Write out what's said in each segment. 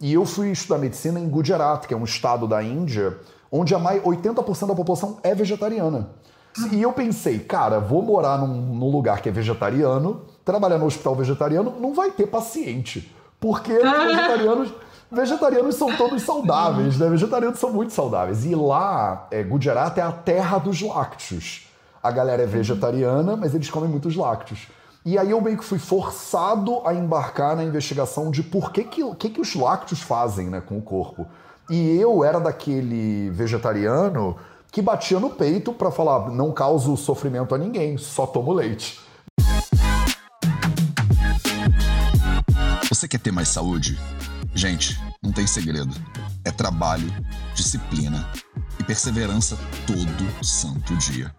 E eu fui estudar medicina em Gujarat, que é um estado da Índia, onde a mais 80% da população é vegetariana. E eu pensei, cara, vou morar num, num, lugar que é vegetariano, trabalhar no hospital vegetariano, não vai ter paciente. Porque vegetarianos, vegetarianos são todos saudáveis, né? Vegetarianos são muito saudáveis. E lá, é, Gujarat é a terra dos lácteos. A galera é vegetariana, mas eles comem muitos lácteos. E aí eu meio que fui forçado a embarcar na investigação de por que, que, que, que os lácteos fazem né, com o corpo. E eu era daquele vegetariano que batia no peito para falar: não causo sofrimento a ninguém, só tomo leite. Você quer ter mais saúde? Gente, não tem segredo. É trabalho, disciplina e perseverança todo santo dia.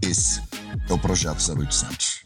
Esse é o Projeto 0800.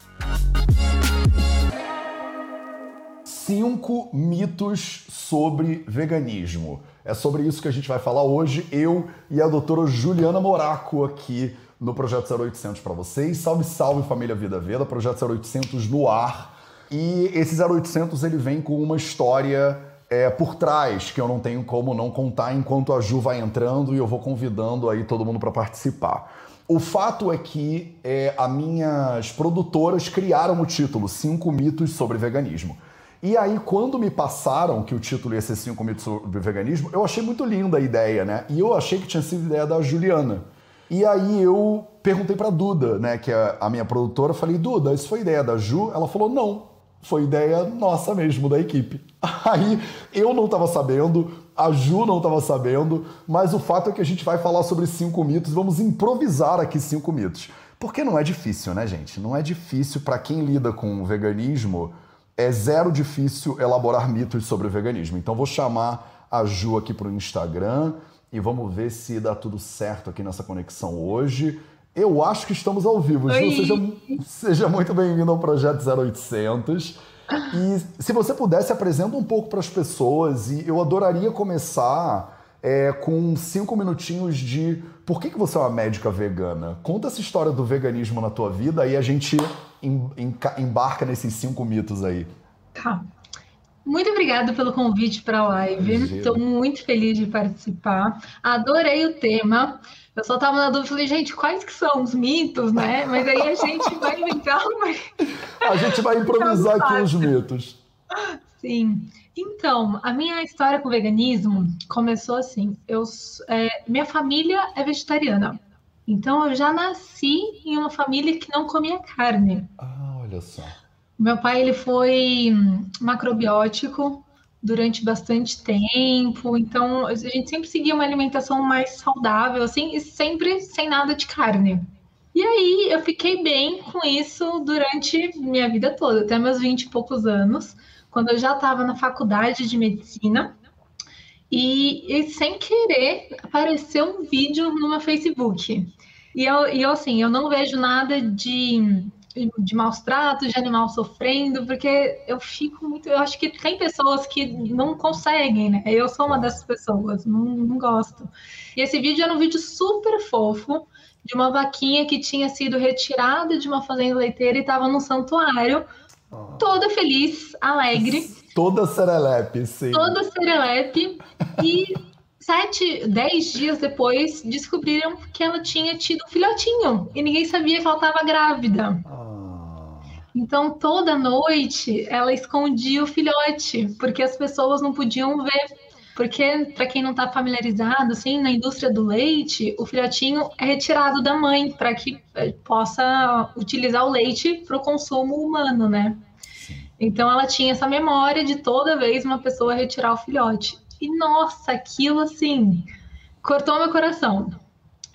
Cinco mitos sobre veganismo. É sobre isso que a gente vai falar hoje, eu e a doutora Juliana Moraco aqui no Projeto 0800 para vocês. Salve, salve família Vida Veda, Projeto 0800 no ar. E esse 0800 ele vem com uma história é, por trás que eu não tenho como não contar enquanto a Ju vai entrando e eu vou convidando aí todo mundo para participar. O fato é que é, as minhas produtoras criaram o título Cinco mitos sobre veganismo. E aí, quando me passaram que o título ia ser Cinco mitos sobre veganismo, eu achei muito linda a ideia, né? E eu achei que tinha sido ideia da Juliana. E aí eu perguntei pra Duda, né, que é a minha produtora, falei, Duda, isso foi ideia da Ju? Ela falou, não, foi ideia nossa mesmo, da equipe. Aí eu não estava sabendo, a Ju não estava sabendo, mas o fato é que a gente vai falar sobre cinco mitos, vamos improvisar aqui cinco mitos. Porque não é difícil, né, gente? Não é difícil para quem lida com veganismo é zero difícil elaborar mitos sobre o veganismo. Então vou chamar a Ju aqui para o Instagram e vamos ver se dá tudo certo aqui nessa conexão hoje. Eu acho que estamos ao vivo. Ju, seja, seja muito bem-vindo ao Projeto 0800. E se você pudesse, apresenta um pouco para as pessoas. E eu adoraria começar é, com cinco minutinhos de por que, que você é uma médica vegana. Conta essa história do veganismo na tua vida e a gente embarca nesses cinco mitos aí. Tá. Muito obrigada pelo convite para a live. Estou muito feliz de participar. Adorei o tema. Eu só estava na dúvida, falei, gente, quais que são os mitos, né? Mas aí a gente vai inventar. a gente vai improvisar aqui os mitos. Sim. Então, a minha história com o veganismo começou assim. Eu, é, minha família é vegetariana. Então eu já nasci em uma família que não comia carne. Ah, olha só. Meu pai ele foi macrobiótico durante bastante tempo, então a gente sempre seguia uma alimentação mais saudável, assim, e sempre sem nada de carne. E aí eu fiquei bem com isso durante minha vida toda, até meus 20 e poucos anos, quando eu já estava na faculdade de medicina. E, e, sem querer apareceu um vídeo no meu Facebook. E eu, e eu, assim, eu não vejo nada de, de maus tratos, de animal sofrendo, porque eu fico muito. Eu acho que tem pessoas que não conseguem, né? Eu sou uma dessas pessoas, não, não gosto. E esse vídeo era um vídeo super fofo de uma vaquinha que tinha sido retirada de uma fazenda leiteira e estava no santuário, toda feliz, alegre. Toda serelepe, sim. Toda serelepe. E sete, dez dias depois, descobriram que ela tinha tido um filhotinho e ninguém sabia que ela estava grávida. Ah. Então, toda noite ela escondia o filhote, porque as pessoas não podiam ver. Porque, para quem não está familiarizado, assim, na indústria do leite, o filhotinho é retirado da mãe para que eh, possa utilizar o leite para o consumo humano, né? Então, ela tinha essa memória de toda vez uma pessoa retirar o filhote. E nossa, aquilo assim cortou meu coração.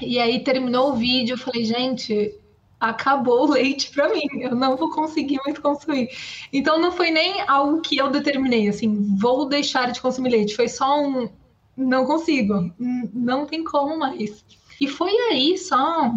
E aí terminou o vídeo, eu falei, gente, acabou o leite para mim, eu não vou conseguir mais consumir. Então não foi nem algo que eu determinei, assim, vou deixar de consumir leite, foi só um não consigo, não tem como mais. E foi aí só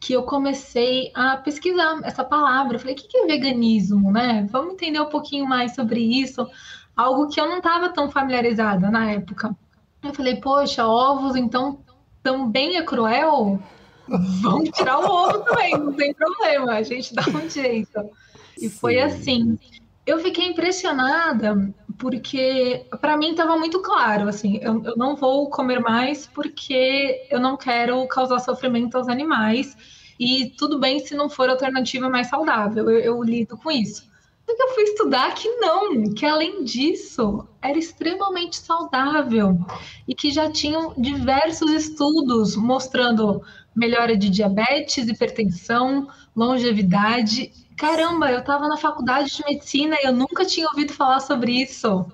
que eu comecei a pesquisar essa palavra. Eu falei, o que é veganismo, né? Vamos entender um pouquinho mais sobre isso algo que eu não estava tão familiarizada na época. Eu falei, poxa, ovos então também é cruel? Vamos tirar o ovo também, não tem problema, a gente dá um jeito. E Sim. foi assim. Eu fiquei impressionada porque para mim estava muito claro, assim, eu, eu, não vou comer mais porque eu não quero causar sofrimento aos animais e tudo bem se não for alternativa mais saudável, eu, eu lido com isso. Só que eu fui estudar que não, que além disso era extremamente saudável e que já tinham diversos estudos mostrando melhora de diabetes, hipertensão, longevidade caramba, eu estava na faculdade de medicina e eu nunca tinha ouvido falar sobre isso.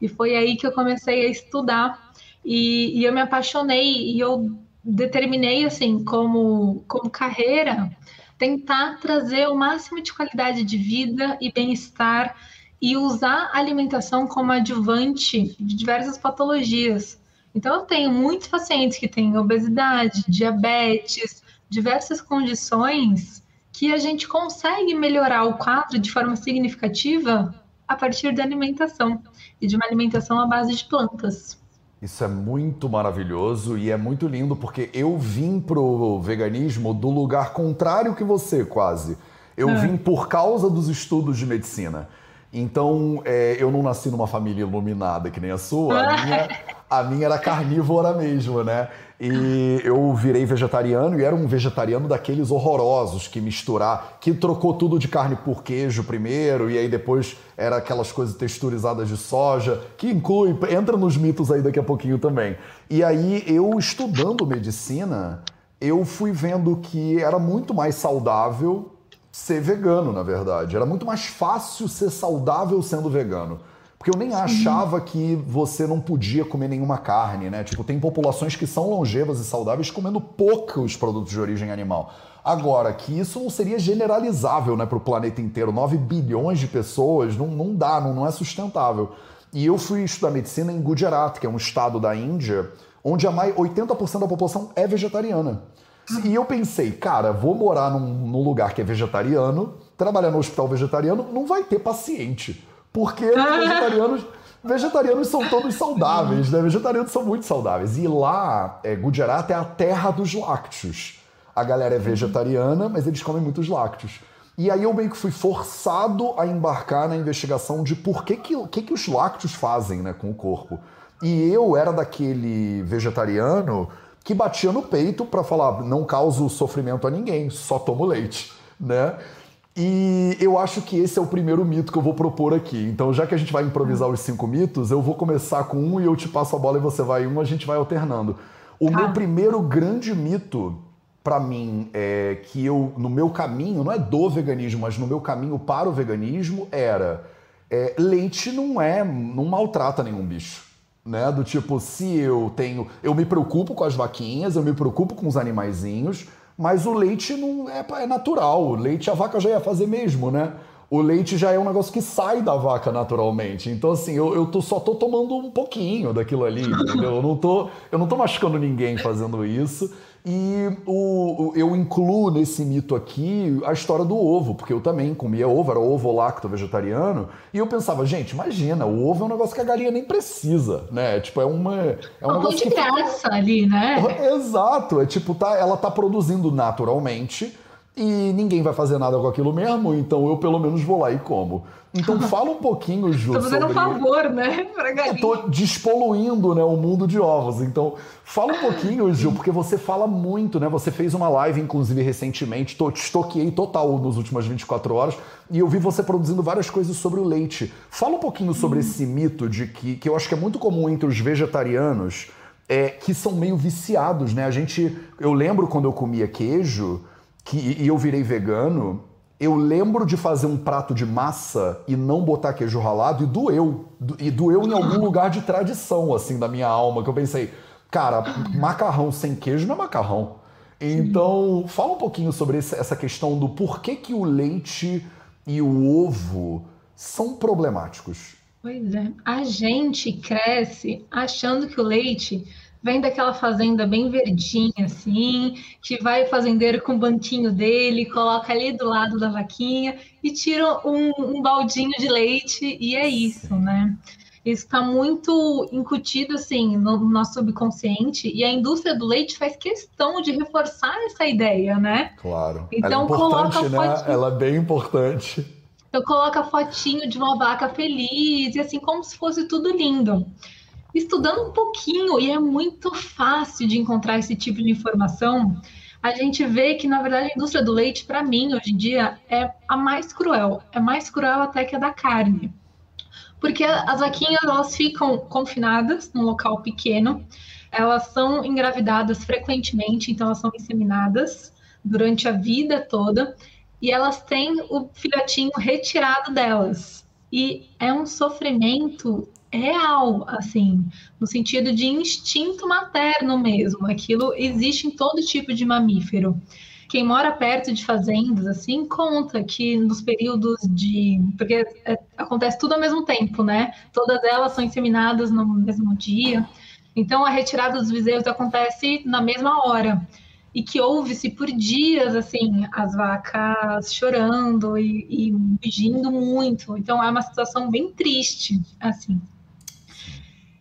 E foi aí que eu comecei a estudar e, e eu me apaixonei e eu determinei assim como como carreira tentar trazer o máximo de qualidade de vida e bem-estar e usar a alimentação como adjuvante de diversas patologias. Então, eu tenho muitos pacientes que têm obesidade, diabetes, diversas condições que a gente consegue melhorar o quadro de forma significativa a partir da alimentação e de uma alimentação à base de plantas. Isso é muito maravilhoso e é muito lindo porque eu vim pro veganismo do lugar contrário que você, quase. Eu é. vim por causa dos estudos de medicina. Então, é, eu não nasci numa família iluminada que nem a sua. A minha, a minha era carnívora mesmo, né? E eu virei vegetariano e era um vegetariano daqueles horrorosos que misturar, que trocou tudo de carne por queijo primeiro e aí depois era aquelas coisas texturizadas de soja, que inclui, entra nos mitos aí daqui a pouquinho também. E aí eu estudando medicina, eu fui vendo que era muito mais saudável ser vegano, na verdade. Era muito mais fácil ser saudável sendo vegano. Porque eu nem achava que você não podia comer nenhuma carne, né? Tipo, tem populações que são longevas e saudáveis comendo poucos produtos de origem animal. Agora, que isso não seria generalizável né, para o planeta inteiro. 9 bilhões de pessoas não, não dá, não, não é sustentável. E eu fui estudar medicina em Gujarat, que é um estado da Índia, onde a mais, 80% da população é vegetariana. E eu pensei, cara, vou morar num, num lugar que é vegetariano, trabalhar no hospital vegetariano, não vai ter paciente. Porque vegetarianos, vegetarianos são todos saudáveis, né? Vegetarianos são muito saudáveis. E lá, é, Gujarat é a terra dos lácteos. A galera é vegetariana, mas eles comem muitos lácteos. E aí eu meio que fui forçado a embarcar na investigação de por que, que, que, que os lácteos fazem né, com o corpo. E eu era daquele vegetariano que batia no peito para falar, não causo sofrimento a ninguém, só tomo leite, né? E eu acho que esse é o primeiro mito que eu vou propor aqui. Então, já que a gente vai improvisar os cinco mitos, eu vou começar com um e eu te passo a bola e você vai um, a gente vai alternando. O meu primeiro grande mito, para mim, é que eu, no meu caminho, não é do veganismo, mas no meu caminho para o veganismo, era é, leite não é, não maltrata nenhum bicho. Né? Do tipo, se eu tenho. Eu me preocupo com as vaquinhas, eu me preocupo com os animaizinhos, mas o leite não é, é natural. O leite a vaca já ia fazer mesmo, né? O leite já é um negócio que sai da vaca naturalmente. Então, assim, eu, eu tô, só tô tomando um pouquinho daquilo ali, entendeu? Eu não tô, eu não tô machucando ninguém fazendo isso. E o, eu incluo nesse mito aqui a história do ovo, porque eu também comia ovo, era ovo lacto vegetariano, e eu pensava, gente, imagina, o ovo é um negócio que a galinha nem precisa, né? Tipo, é uma. É um negócio de graça fica... ali, né? Exato, é tipo, tá, ela tá produzindo naturalmente e ninguém vai fazer nada com aquilo mesmo, então eu pelo menos vou lá e como. Então fala um pouquinho, Ju, Tô fazendo sobre... um favor, né, pra galinha. Eu tô despoluindo, né, o mundo de ovos. Então fala um pouquinho, Ju, porque você fala muito, né? Você fez uma live, inclusive, recentemente, tô, te estoqueei total nos últimas 24 horas, e eu vi você produzindo várias coisas sobre o leite. Fala um pouquinho sobre hum. esse mito de que, que eu acho que é muito comum entre os vegetarianos, é, que são meio viciados, né? A gente... Eu lembro quando eu comia queijo que, e eu virei vegano, eu lembro de fazer um prato de massa e não botar queijo ralado e doeu. E doeu em algum lugar de tradição, assim, da minha alma, que eu pensei, cara, macarrão sem queijo não é macarrão. Então, fala um pouquinho sobre essa questão do porquê que o leite e o ovo são problemáticos. Pois é. A gente cresce achando que o leite vem daquela fazenda bem verdinha, assim, que vai o fazendeiro com o banquinho dele, coloca ali do lado da vaquinha e tira um, um baldinho de leite, e é isso, né? Isso está muito incutido assim no nosso subconsciente e a indústria do leite faz questão de reforçar essa ideia, né? Claro. Então Ela é coloca né? Ela é bem importante. Então coloca fotinho de uma vaca feliz e assim como se fosse tudo lindo. Estudando um pouquinho e é muito fácil de encontrar esse tipo de informação, a gente vê que na verdade a indústria do leite para mim hoje em dia é a mais cruel, é mais cruel até que a da carne. Porque as vaquinhas elas ficam confinadas num local pequeno, elas são engravidadas frequentemente, então elas são inseminadas durante a vida toda e elas têm o filhotinho retirado delas. E é um sofrimento real, assim, no sentido de instinto materno mesmo. Aquilo existe em todo tipo de mamífero. Quem mora perto de fazendas, assim, conta que nos períodos de. Porque é, acontece tudo ao mesmo tempo, né? Todas elas são inseminadas no mesmo dia. Então, a retirada dos bezerros acontece na mesma hora e que ouve-se por dias, assim, as vacas chorando e, e mugindo muito. Então, é uma situação bem triste, assim.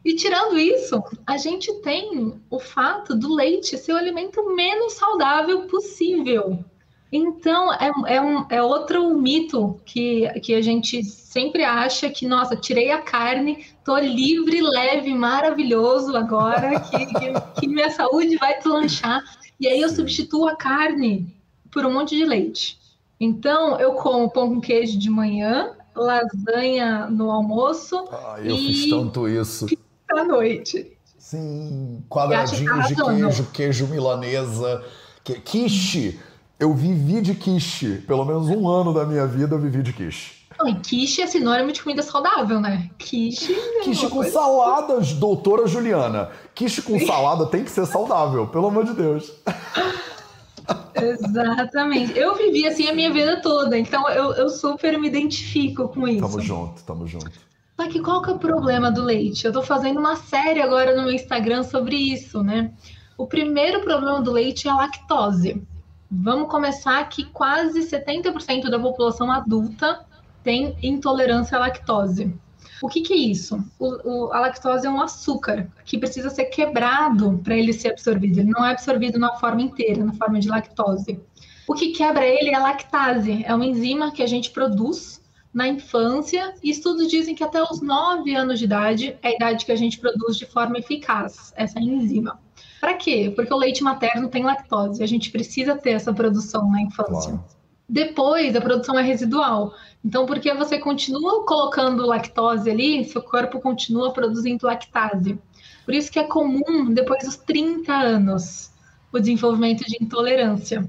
E tirando isso, a gente tem o fato do leite ser o alimento menos saudável possível. Então, é, é, um, é outro mito que, que a gente sempre acha que, nossa, tirei a carne, tô livre, leve, maravilhoso agora, que, que, que minha saúde vai deslanchar. E aí eu substituo a carne por um monte de leite. Então, eu como pão com queijo de manhã, lasanha no almoço. Ah, eu e... fiz tanto isso. À noite. Sim, quadradinhos de queijo, queijo milanesa, que... quiche. Eu vivi de quiche. Pelo menos um ano da minha vida eu vivi de quiche. Não, e quiche é sinônimo de comida saudável, né? Quiche. É quiche com coisa... saladas, doutora Juliana. Quiche com salada tem que ser saudável, pelo amor de Deus. Exatamente. Eu vivi assim a minha vida toda, então eu, eu super me identifico com isso. Tamo junto, tamo junto. Só que qual que é o problema do leite? Eu tô fazendo uma série agora no meu Instagram sobre isso, né? O primeiro problema do leite é a lactose. Vamos começar que quase 70% da população adulta tem intolerância à lactose. O que, que é isso? O, o, a lactose é um açúcar que precisa ser quebrado para ele ser absorvido. Ele não é absorvido na forma inteira, na forma de lactose. O que quebra ele é a lactase. É uma enzima que a gente produz na infância e estudos dizem que até os 9 anos de idade é a idade que a gente produz de forma eficaz essa enzima. Para quê? Porque o leite materno tem lactose. A gente precisa ter essa produção na infância. Claro. Depois, a produção é residual. Então, porque você continua colocando lactose ali, seu corpo continua produzindo lactase. Por isso que é comum, depois dos 30 anos, o desenvolvimento de intolerância.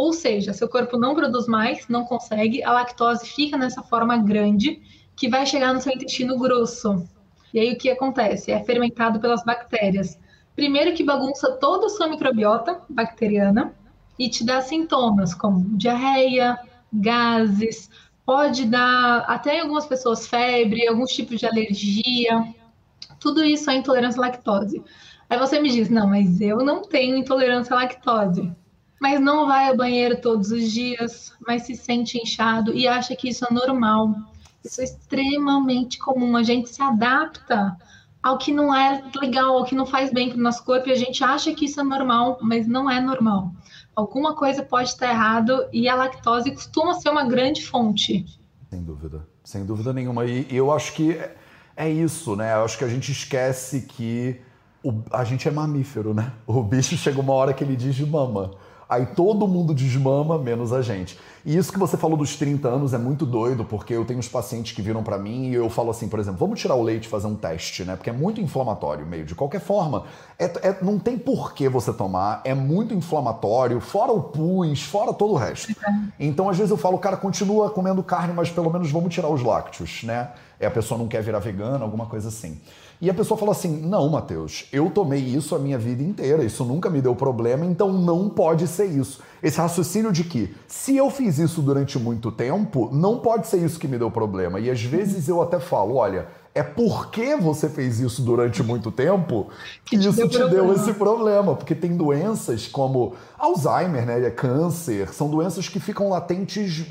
Ou seja, seu corpo não produz mais, não consegue, a lactose fica nessa forma grande, que vai chegar no seu intestino grosso. E aí o que acontece? É fermentado pelas bactérias. Primeiro que bagunça toda a sua microbiota bacteriana, e te dá sintomas como diarreia, gases, pode dar até em algumas pessoas febre, alguns tipos de alergia. Tudo isso é intolerância à lactose. Aí você me diz: não, mas eu não tenho intolerância à lactose. Mas não vai ao banheiro todos os dias, mas se sente inchado e acha que isso é normal. Isso é extremamente comum. A gente se adapta ao que não é legal, ao que não faz bem para o nosso corpo e a gente acha que isso é normal, mas não é normal alguma coisa pode estar errado e a lactose costuma ser uma grande fonte. Sem dúvida, sem dúvida nenhuma. E, eu acho que é, é isso, né? Eu acho que a gente esquece que o, a gente é mamífero, né? O bicho chega uma hora que ele diz mama. Aí todo mundo desmama, menos a gente. E isso que você falou dos 30 anos é muito doido, porque eu tenho uns pacientes que viram para mim e eu falo assim, por exemplo, vamos tirar o leite e fazer um teste, né? Porque é muito inflamatório meio. De qualquer forma, é, é, não tem por que você tomar, é muito inflamatório, fora o pus, fora todo o resto. Então, às vezes eu falo, cara, continua comendo carne, mas pelo menos vamos tirar os lácteos, né? É a pessoa não quer virar vegana, alguma coisa assim. E a pessoa falou assim: não, Matheus, eu tomei isso a minha vida inteira, isso nunca me deu problema, então não pode ser isso. Esse raciocínio de que se eu fiz isso durante muito tempo, não pode ser isso que me deu problema. E às vezes eu até falo: olha, é porque você fez isso durante muito tempo que, que isso te deu, deu esse problema. Porque tem doenças como Alzheimer, né? É câncer, são doenças que ficam latentes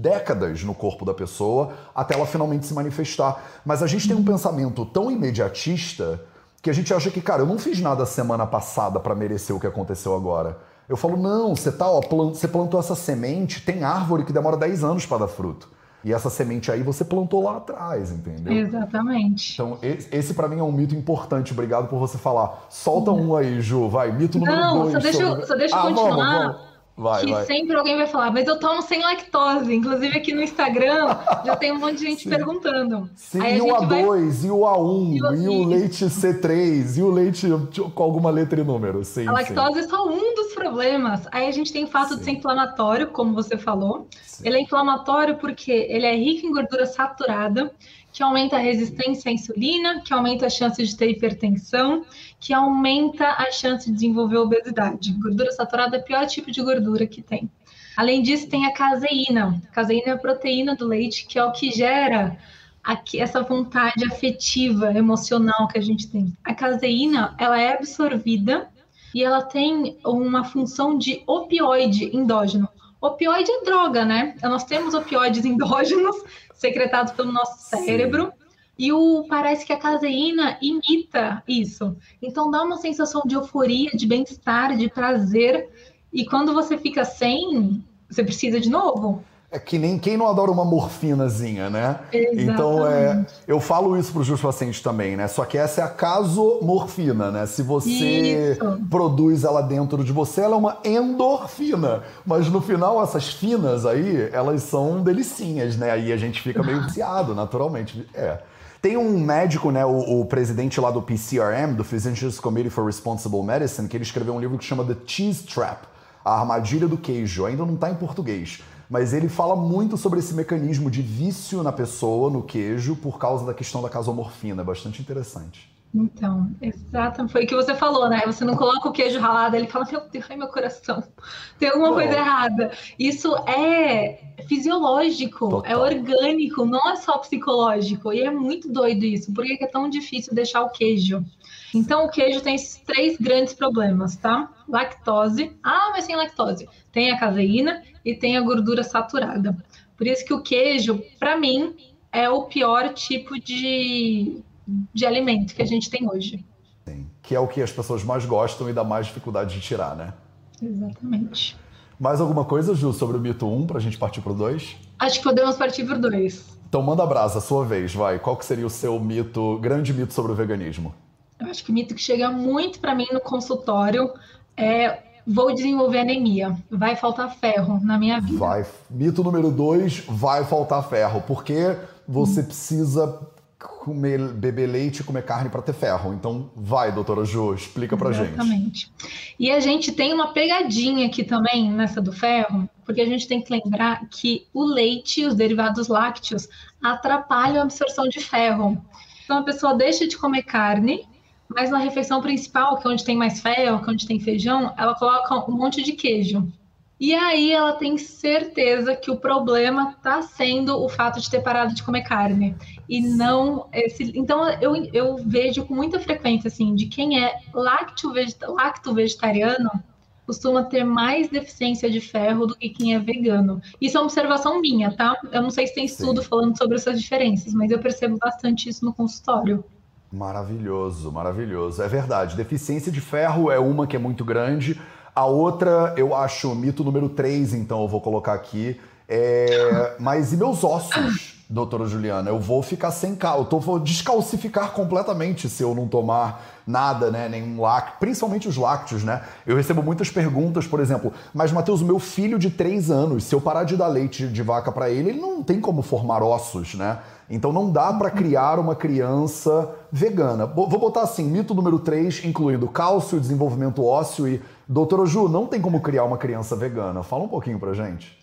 décadas no corpo da pessoa até ela finalmente se manifestar. Mas a gente tem um pensamento tão imediatista que a gente acha que, cara, eu não fiz nada semana passada para merecer o que aconteceu agora. Eu falo, não, você tá, ó, plant, você plantou essa semente, tem árvore que demora 10 anos para dar fruto. E essa semente aí você plantou lá atrás, entendeu? Exatamente. Então, esse para mim é um mito importante. Obrigado por você falar. Solta um aí, Ju, vai. Mito número Não, dois. Só deixa, sobre... só deixa eu ah, continuar. Vamos, vamos. Vai, que vai. sempre alguém vai falar, mas eu tomo sem lactose. Inclusive aqui no Instagram já tem um monte de gente Sim. perguntando. Sim, Aí e o gente vai- A2, e o A1, E o- e o leite C3, e o leite com alguma letra e número. Sim, A lactose é só um dos problemas. Aí a gente tem o fato de Sim. ser inflamatório, como você falou. sim. Ele é inflamatório porque ele é rico em gordura saturada, que aumenta a resistência à insulina, que aumenta a chance de ter hipertensão, que aumenta a chance de desenvolver obesidade. Gordura saturada é o pior tipo de gordura que tem. Além disso, tem a caseína. A caseína é a proteína do leite, que é o que gera essa vontade afetiva, emocional que a gente tem. A caseína, ela é absorvida e ela tem uma função de opioide endógeno. Opioide é droga, né? Nós temos opioides endógenos secretados pelo nosso Sim. cérebro. E o, parece que a caseína imita isso. Então dá uma sensação de euforia, de bem-estar, de prazer. E quando você fica sem, você precisa de novo. É que nem quem não adora uma morfinazinha, né? Então, é, Exatamente. eu falo isso para os meus pacientes também, né? Só que essa é a casomorfina, né? Se você Isso. produz ela dentro de você, ela é uma endorfina. Mas no final, essas finas aí, elas são delicinhas, né? Aí a gente fica meio viciado, naturalmente. É. Tem um médico, né, o, o presidente lá do PCRM, do Physicians Committee for Responsible Medicine, que ele escreveu um livro que chama The Cheese Trap, a armadilha do queijo. Ainda não está em português, mas ele fala muito sobre esse mecanismo de vício na pessoa, no queijo, por causa da questão da casomorfina. É bastante interessante. Então, exatamente. Foi o que você falou, né? Você não coloca o queijo ralado, ele fala, meu Deus, ai meu coração, tem alguma coisa errada. Isso é fisiológico, Total. é orgânico, não é só psicológico. E é muito doido isso. Por que é tão difícil deixar o queijo? Então, o queijo tem esses três grandes problemas, tá? Lactose. Ah, mas sem lactose. Tem a caseína e tem a gordura saturada. Por isso que o queijo, para mim, é o pior tipo de, de alimento que a gente tem hoje. Que é o que as pessoas mais gostam e dá mais dificuldade de tirar, né? Exatamente. Mais alguma coisa, Ju, sobre o mito 1, pra gente partir pro 2? Acho que podemos partir por dois. Então manda brasa, sua vez, vai. Qual que seria o seu mito, grande mito sobre o veganismo? Eu acho que o mito que chega muito para mim no consultório é vou desenvolver anemia, vai faltar ferro na minha vida. Vai. Mito número 2, vai faltar ferro. Porque você precisa comer, beber leite e comer carne para ter ferro. Então vai, doutora Ju, explica pra gente. Exatamente. E a gente tem uma pegadinha aqui também nessa do ferro, porque a gente tem que lembrar que o leite e os derivados lácteos atrapalham a absorção de ferro. Então a pessoa deixa de comer carne, mas na refeição principal, que é onde tem mais ferro, que é onde tem feijão, ela coloca um monte de queijo. E aí ela tem certeza que o problema está sendo o fato de ter parado de comer carne e não esse. Então eu, eu vejo com muita frequência assim de quem é lacto, vegeta... lacto vegetariano costuma ter mais deficiência de ferro do que quem é vegano. Isso é uma observação minha, tá? Eu não sei se tem estudo Sim. falando sobre essas diferenças, mas eu percebo bastante isso no consultório. Maravilhoso, maravilhoso. É verdade. Deficiência de ferro é uma que é muito grande. A outra, eu acho, mito número 3, então eu vou colocar aqui. É... Mas e meus ossos, doutora Juliana? Eu vou ficar sem cal. Eu tô, vou descalcificar completamente se eu não tomar nada, né? Nenhum lácteo, principalmente os lácteos, né? Eu recebo muitas perguntas, por exemplo, mas Matheus, o meu filho de 3 anos, se eu parar de dar leite de vaca para ele, ele não tem como formar ossos, né? Então não dá para criar uma criança vegana. Vou botar assim, mito número 3, incluindo cálcio, desenvolvimento ósseo e doutora Ju, não tem como criar uma criança vegana. Fala um pouquinho pra gente.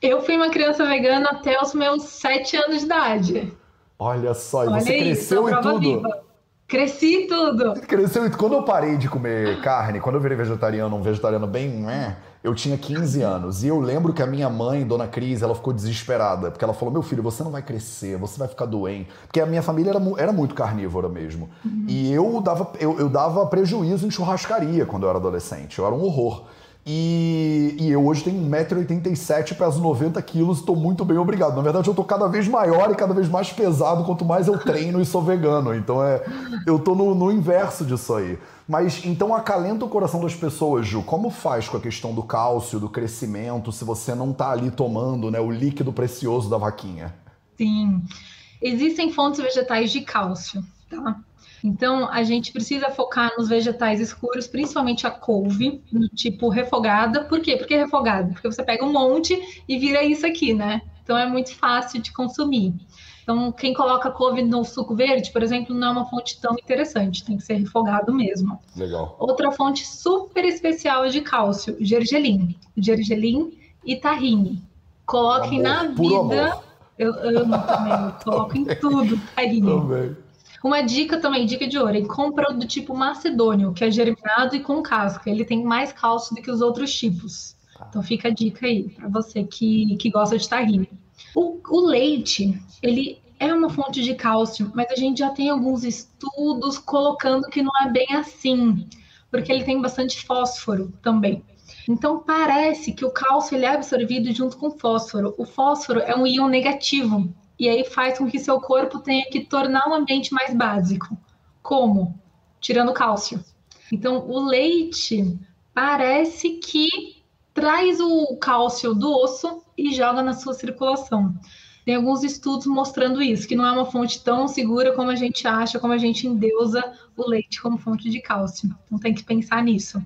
Eu fui uma criança vegana até os meus 7 anos de idade. Olha só, e Olha você isso, cresceu e tudo. viva. Cresci tudo. Cresceu e quando eu parei de comer carne, quando eu virei vegetariano, um vegetariano bem, né, eu tinha 15 anos. E eu lembro que a minha mãe, Dona Cris, ela ficou desesperada, porque ela falou: "Meu filho, você não vai crescer, você vai ficar doente". Porque a minha família era, era muito carnívora mesmo. E eu dava eu, eu dava prejuízo em churrascaria quando eu era adolescente. Eu era um horror. E, e eu hoje tenho 1,87m, peso 90 quilos, estou muito bem, obrigado. Na verdade, eu estou cada vez maior e cada vez mais pesado quanto mais eu treino e sou vegano. Então é, eu estou no, no inverso disso aí. Mas então acalenta o coração das pessoas, Ju. Como faz com a questão do cálcio, do crescimento, se você não está ali tomando né, o líquido precioso da vaquinha? Sim. Existem fontes vegetais de cálcio, tá? Então, a gente precisa focar nos vegetais escuros, principalmente a couve, no tipo refogada. Por quê? Porque refogada? Porque você pega um monte e vira isso aqui, né? Então, é muito fácil de consumir. Então, quem coloca couve no suco verde, por exemplo, não é uma fonte tão interessante, tem que ser refogado mesmo. Legal. Outra fonte super especial de cálcio, gergelim. Gergelim e tahine. Coloquem amor, na vida. Eu amo também, eu coloco em tudo tahine. Também. Uma dica também, dica de ouro, compra do tipo macedônio, que é germinado e com casca. Ele tem mais cálcio do que os outros tipos. Tá. Então fica a dica aí para você que, que gosta de tahine. O, o leite, ele é uma fonte de cálcio, mas a gente já tem alguns estudos colocando que não é bem assim, porque ele tem bastante fósforo também. Então parece que o cálcio ele é absorvido junto com o fósforo. O fósforo é um íon negativo, e aí faz com que seu corpo tenha que tornar um ambiente mais básico. Como? Tirando cálcio. Então, o leite parece que traz o cálcio do osso e joga na sua circulação. Tem alguns estudos mostrando isso, que não é uma fonte tão segura como a gente acha, como a gente endeusa o leite como fonte de cálcio. Então tem que pensar nisso.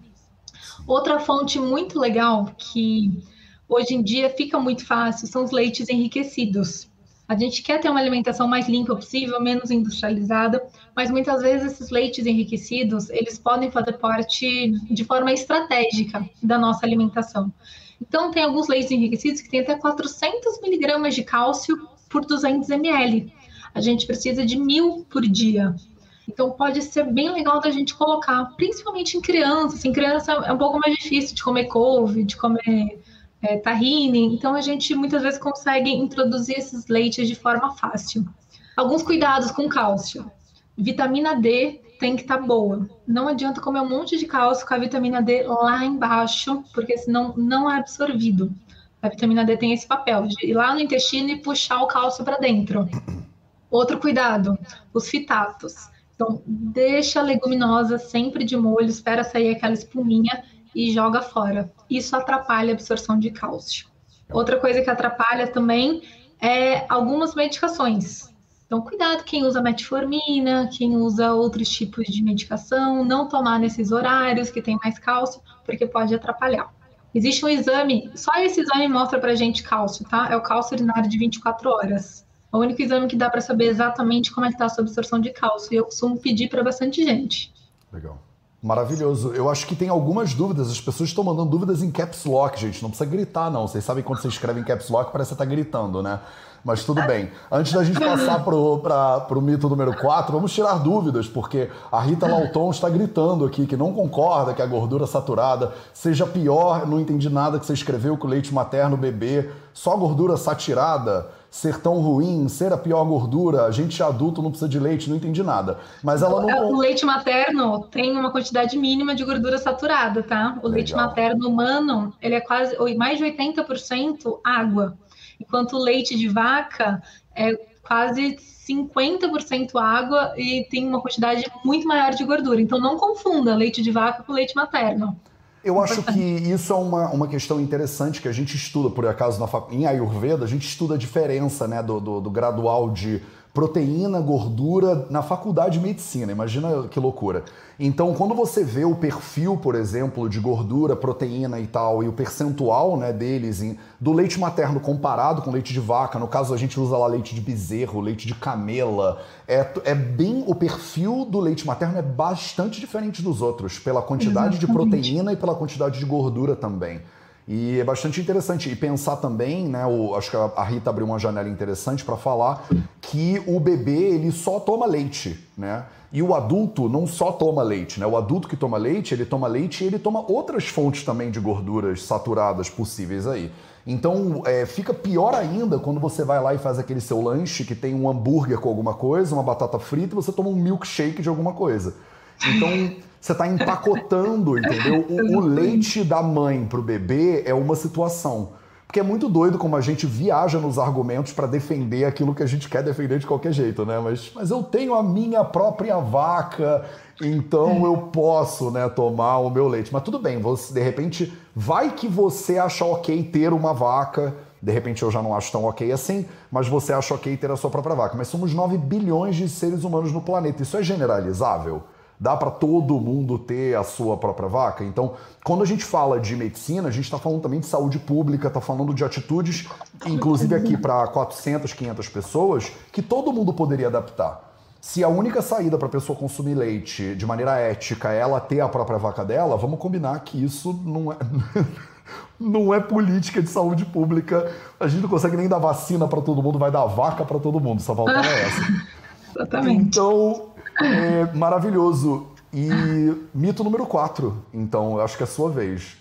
Outra fonte muito legal que hoje em dia fica muito fácil são os leites enriquecidos. A gente quer ter uma alimentação mais limpa possível, menos industrializada, mas muitas vezes esses leites enriquecidos, eles podem fazer parte de forma estratégica da nossa alimentação. Então, tem alguns leites enriquecidos que têm até 400 miligramas de cálcio por 200 ml. A gente precisa de mil por dia. Então, pode ser bem legal da gente colocar, principalmente em crianças. Em criança é um pouco mais difícil de comer couve, de comer é, tahine, então a gente muitas vezes consegue introduzir esses leites de forma fácil. Alguns cuidados com cálcio. Vitamina D tem que estar tá boa. Não adianta comer um monte de cálcio com a vitamina D lá embaixo, porque senão não é absorvido. A vitamina D tem esse papel de ir lá no intestino e puxar o cálcio para dentro. Outro cuidado, os fitatos. Então, deixa a leguminosa sempre de molho, espera sair aquela espuminha e joga fora. Isso atrapalha a absorção de cálcio. Outra coisa que atrapalha também é algumas medicações. Então, cuidado quem usa metformina, quem usa outros tipos de medicação, não tomar nesses horários que tem mais cálcio, porque pode atrapalhar. Existe um exame, só esse exame mostra pra gente cálcio, tá? É o cálcio urinário de 24 horas. É o único exame que dá para saber exatamente como é que tá a sua absorção de cálcio. E eu costumo pedir para bastante gente. Legal. Maravilhoso. Eu acho que tem algumas dúvidas. As pessoas estão mandando dúvidas em caps lock, gente. Não precisa gritar, não. Vocês sabem quando você escreve em caps lock, parece que você está gritando, né? Mas tudo bem. Antes da gente passar para o mito número 4, vamos tirar dúvidas, porque a Rita Lauton está gritando aqui que não concorda que a gordura saturada seja pior. Não entendi nada que você escreveu o leite materno bebê, só gordura saturada ser tão ruim, ser a pior gordura, a gente adulto não precisa de leite, não entendi nada. Mas ela não. O leite materno tem uma quantidade mínima de gordura saturada, tá? O Legal. leite materno humano, ele é quase mais de 80% água, enquanto o leite de vaca é quase 50% água e tem uma quantidade muito maior de gordura. Então não confunda leite de vaca com leite materno. Eu acho que isso é uma, uma questão interessante que a gente estuda, por acaso, na, em Ayurveda, a gente estuda a diferença né, do, do, do gradual de proteína, gordura na faculdade de medicina. Imagina que loucura. Então, quando você vê o perfil, por exemplo, de gordura, proteína e tal, e o percentual né, deles em, do leite materno comparado com leite de vaca, no caso a gente usa lá leite de bezerro, leite de camela, é, é bem. O perfil do leite materno é bastante diferente dos outros, pela quantidade Exatamente. de proteína e pela quantidade de gordura também. E é bastante interessante. E pensar também, né? O, acho que a Rita abriu uma janela interessante para falar que o bebê ele só toma leite, né? E o adulto não só toma leite, né? O adulto que toma leite, ele toma leite e ele toma outras fontes também de gorduras saturadas possíveis aí. Então é, fica pior ainda quando você vai lá e faz aquele seu lanche que tem um hambúrguer com alguma coisa, uma batata frita e você toma um milkshake de alguma coisa. Então Você está empacotando, entendeu? O, o leite da mãe para o bebê é uma situação. Porque é muito doido como a gente viaja nos argumentos para defender aquilo que a gente quer defender de qualquer jeito, né? Mas, mas eu tenho a minha própria vaca, então eu posso, né, tomar o meu leite. Mas tudo bem, você, de repente, vai que você acha ok ter uma vaca. De repente eu já não acho tão ok assim, mas você acha ok ter a sua própria vaca. Mas somos 9 bilhões de seres humanos no planeta. Isso é generalizável? Dá para todo mundo ter a sua própria vaca? Então, quando a gente fala de medicina, a gente está falando também de saúde pública, está falando de atitudes, inclusive aqui para 400, 500 pessoas, que todo mundo poderia adaptar. Se a única saída para a pessoa consumir leite de maneira ética é ela ter a própria vaca dela, vamos combinar que isso não é. não é política de saúde pública. A gente não consegue nem dar vacina para todo mundo, vai dar vaca para todo mundo, só faltava essa. Exatamente. Então, é maravilhoso. E mito número 4. Então, eu acho que é a sua vez.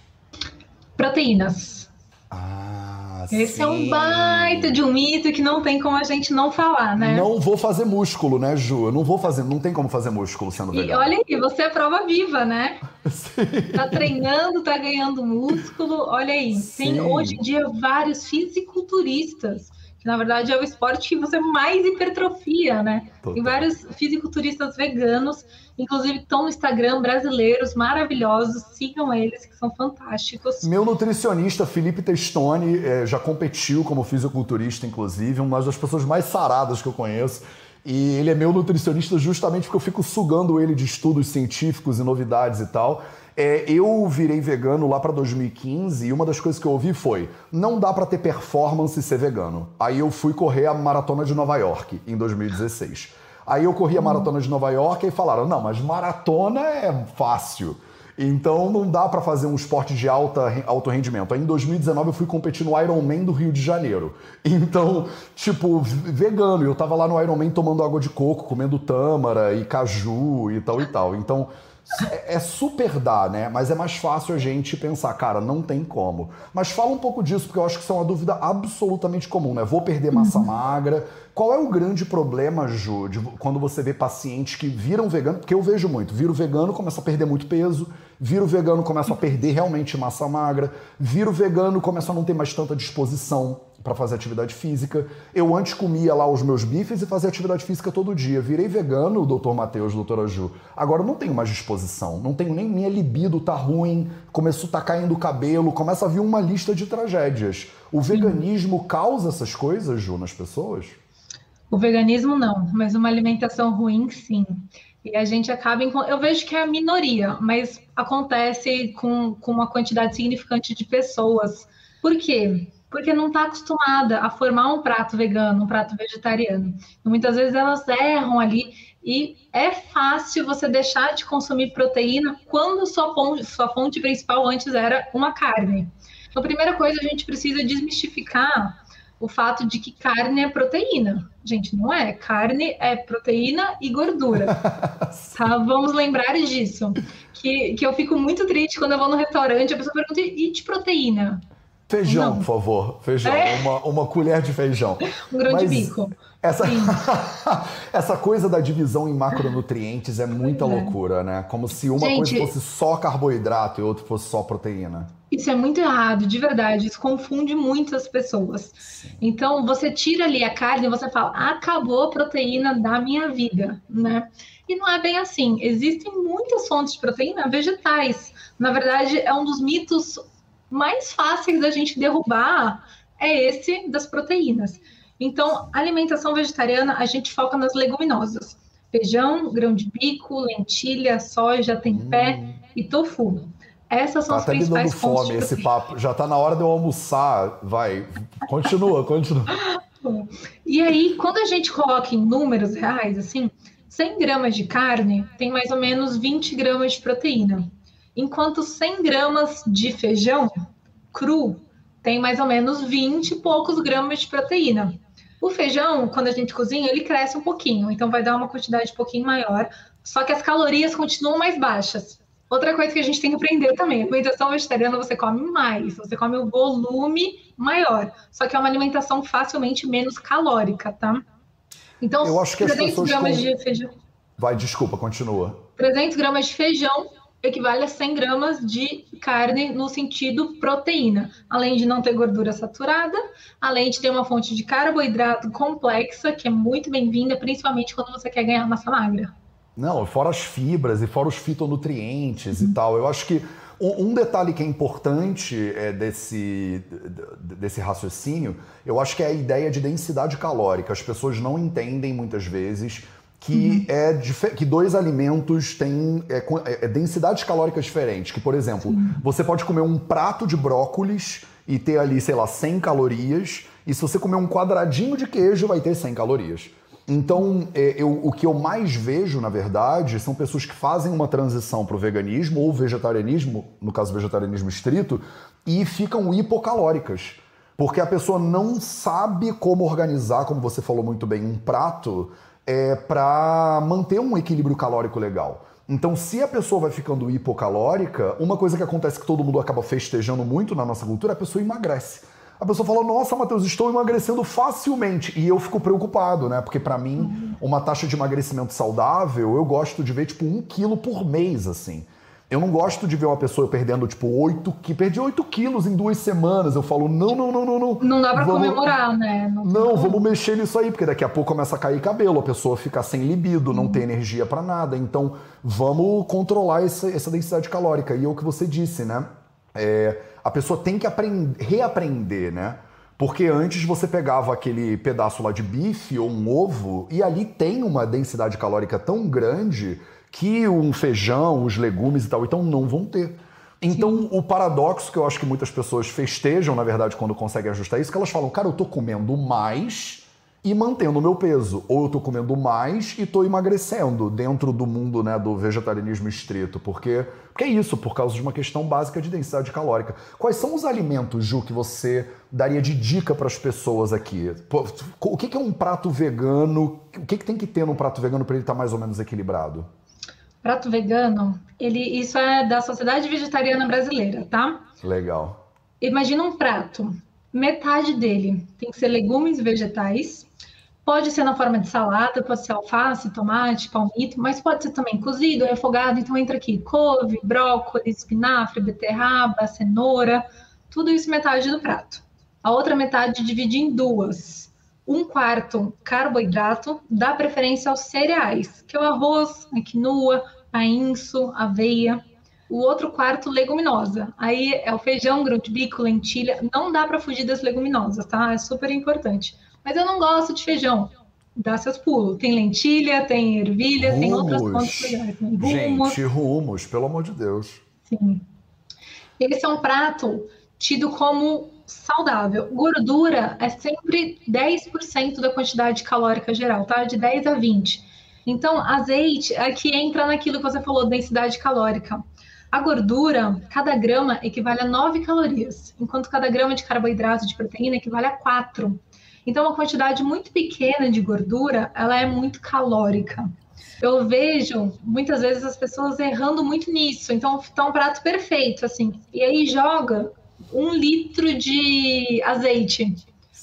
Proteínas. Ah, Esse sim. é um baita de um mito que não tem como a gente não falar, né? Não vou fazer músculo, né, Ju? Eu não vou fazer, não tem como fazer músculo sendo E vegano. olha aí, você é prova viva, né? Tá treinando, tá ganhando músculo. Olha aí, tem Sim. hoje em dia vários fisiculturistas, que na verdade é o esporte que você mais hipertrofia, né? Total. Tem vários fisiculturistas veganos, inclusive estão no Instagram, brasileiros, maravilhosos. Sigam eles, que são fantásticos. Meu nutricionista, Felipe Testoni, eh, já competiu como fisiculturista, inclusive, uma das pessoas mais saradas que eu conheço. E ele é meu nutricionista justamente porque eu fico sugando ele de estudos científicos e novidades e tal. É, eu virei vegano lá para 2015 e uma das coisas que eu ouvi foi: não dá para ter performance e ser vegano. Aí eu fui correr a maratona de Nova York em 2016. Aí eu corri a maratona de Nova York e falaram: não, mas maratona é fácil. Então não dá para fazer um esporte de alta, alto rendimento. Aí em 2019 eu fui competir no Ironman do Rio de Janeiro. Então, tipo, vegano. Eu tava lá no Ironman tomando água de coco, comendo tâmara e caju e tal e tal. Então, é é super dá, né? Mas é mais fácil a gente pensar, cara, não tem como. Mas fala um pouco disso, porque eu acho que isso é uma dúvida absolutamente comum, né? Vou perder massa magra. Qual é o grande problema, Ju, de quando você vê pacientes que viram vegano? Porque eu vejo muito, viro vegano, começa a perder muito peso, viro vegano, começa a perder realmente massa magra, viro vegano, começa a não ter mais tanta disposição para fazer atividade física. Eu antes comia lá os meus bifes e fazia atividade física todo dia. Virei vegano, o doutor Matheus, doutora Ju. Agora eu não tenho mais disposição, não tenho nem minha libido tá ruim, começou tá caindo o cabelo, começa a vir uma lista de tragédias. O veganismo causa essas coisas, Ju, nas pessoas? O veganismo não, mas uma alimentação ruim sim. E a gente acaba. Em, eu vejo que é a minoria, mas acontece com, com uma quantidade significante de pessoas. Por quê? Porque não está acostumada a formar um prato vegano, um prato vegetariano. E muitas vezes elas erram ali e é fácil você deixar de consumir proteína quando sua fonte, sua fonte principal antes era uma carne. Então, a primeira coisa, a gente precisa desmistificar o fato de que carne é proteína. Gente, não é. Carne é proteína e gordura. tá? Vamos lembrar disso. Que, que eu fico muito triste quando eu vou no restaurante, a pessoa pergunta, e de proteína? Feijão, Não. por favor. Feijão. É? Uma, uma colher de feijão. Um grão de Mas bico. Essa, Sim. essa coisa da divisão em macronutrientes é muita é. loucura, né? Como se uma Gente- coisa fosse só carboidrato e outra fosse só proteína. Isso é muito errado, de verdade. Isso confunde muitas pessoas. Então, você tira ali a carne e você fala, acabou a proteína da minha vida, né? E não é bem assim. Existem muitas fontes de proteína vegetais. Na verdade, é um dos mitos mais fáceis da gente derrubar é esse das proteínas. Então, alimentação vegetariana, a gente foca nas leguminosas. Feijão, grão de bico, lentilha, soja, tempé e tofu. Essas são Tá as até me dando principais fontes fome de esse papo. Já tá na hora de eu almoçar. Vai. Continua, continua. E aí, quando a gente coloca em números reais, assim, 100 gramas de carne tem mais ou menos 20 gramas de proteína. Enquanto 100 gramas de feijão cru tem mais ou menos 20 e poucos gramas de proteína. O feijão, quando a gente cozinha, ele cresce um pouquinho, então vai dar uma quantidade um pouquinho maior, só que as calorias continuam mais baixas. Outra coisa que a gente tem que aprender também, a alimentação vegetariana você come mais, você come um volume maior, só que é uma alimentação facilmente menos calórica, tá? Então, Eu acho que as 300 pessoas gramas com- de feijão. Vai, desculpa, continua. 300 gramas de feijão equivale a 100 gramas de carne no sentido proteína, além de não ter gordura saturada, além de ter uma fonte de carboidrato complexa, que é muito bem-vinda, principalmente quando você quer ganhar massa magra. Não, fora as fibras e fora os fitonutrientes uhum. e tal. Eu acho que um, detalhe que é importante é, desse, desse raciocínio, eu acho que é a ideia de densidade calórica. As pessoas não entendem muitas vezes que, uhum. é, que dois alimentos têm é, é, densidades calóricas diferentes. Que, por exemplo, Sim. você pode comer um prato de brócolis e ter ali, sei lá, 100 calorias, e se você comer um quadradinho de queijo, vai ter 100 calorias. Então, é, eu, o que eu mais vejo, na verdade, são pessoas que fazem uma transição para o veganismo ou vegetarianismo, no caso vegetarianismo estrito, e ficam hipocalóricas. Porque a pessoa não sabe como organizar, como você falou muito bem, um prato é, para manter um equilíbrio calórico legal. Então, se a pessoa vai ficando hipocalórica, uma coisa que acontece que todo mundo acaba festejando muito na nossa cultura, a pessoa emagrece a pessoa fala: Nossa, Matheus, estou emagrecendo facilmente. E eu fico preocupado, né? Porque para mim, uma taxa de emagrecimento saudável, eu gosto de ver tipo um quilo por mês, assim. Eu não gosto de ver uma pessoa perdendo, tipo, 8 quilos. Perdi 8 quilos em duas semanas. Eu falo, não, não, não, não, não. Não dá pra vamos... comemorar, né? Não, não vamos mexer nisso aí, porque daqui a pouco começa a cair cabelo, a pessoa fica sem libido, não tem energia para nada. Então, vamos controlar essa, essa densidade calórica. E é o que você disse, né? É, a pessoa tem que aprender, reaprender, né? Porque antes você pegava aquele pedaço lá de bife ou um ovo e ali tem uma densidade calórica tão grande que um feijão, os legumes e tal, então não vão ter. Então, o paradoxo que eu acho que muitas pessoas festejam, na verdade, quando conseguem ajustar isso, é que elas falam, cara, eu tô comendo mais e mantendo o meu peso. Ou eu estou comendo mais e estou emagrecendo dentro do mundo né, do vegetarianismo estrito. Porque, porque é isso, por causa de uma questão básica de densidade calórica. Quais são os alimentos, Ju, que você daria de dica para as pessoas aqui? O que é um prato vegano? O que tem que ter num prato vegano para ele estar tá mais ou menos equilibrado? Prato vegano, ele, isso é da Sociedade Vegetariana Brasileira, tá? Legal. Imagina um prato. Metade dele tem que ser legumes vegetais, Pode ser na forma de salada, pode ser alface, tomate, palmito, mas pode ser também cozido, refogado. Então entra aqui couve, brócolis, espinafre, beterraba, cenoura, tudo isso metade do prato. A outra metade divide em duas. Um quarto carboidrato, dá preferência aos cereais, que é o arroz, a quinoa, painço, aveia. O outro quarto leguminosa. Aí é o feijão, grão de bico, lentilha. Não dá para fugir das leguminosas, tá? É super importante. Mas eu não gosto de feijão. Dá seus pulos. Tem lentilha, tem ervilha, rumos. tem outras fontes legais. Rumos. Gente, rumos, pelo amor de Deus. Sim. Esse é um prato tido como saudável. Gordura é sempre 10% da quantidade calórica geral, tá? De 10 a 20. Então, azeite aqui entra naquilo que você falou, densidade calórica. A gordura, cada grama equivale a 9 calorias, enquanto cada grama de carboidrato de proteína equivale a 4. Então, uma quantidade muito pequena de gordura, ela é muito calórica. Eu vejo muitas vezes as pessoas errando muito nisso. Então, tá um prato perfeito, assim. E aí joga um litro de azeite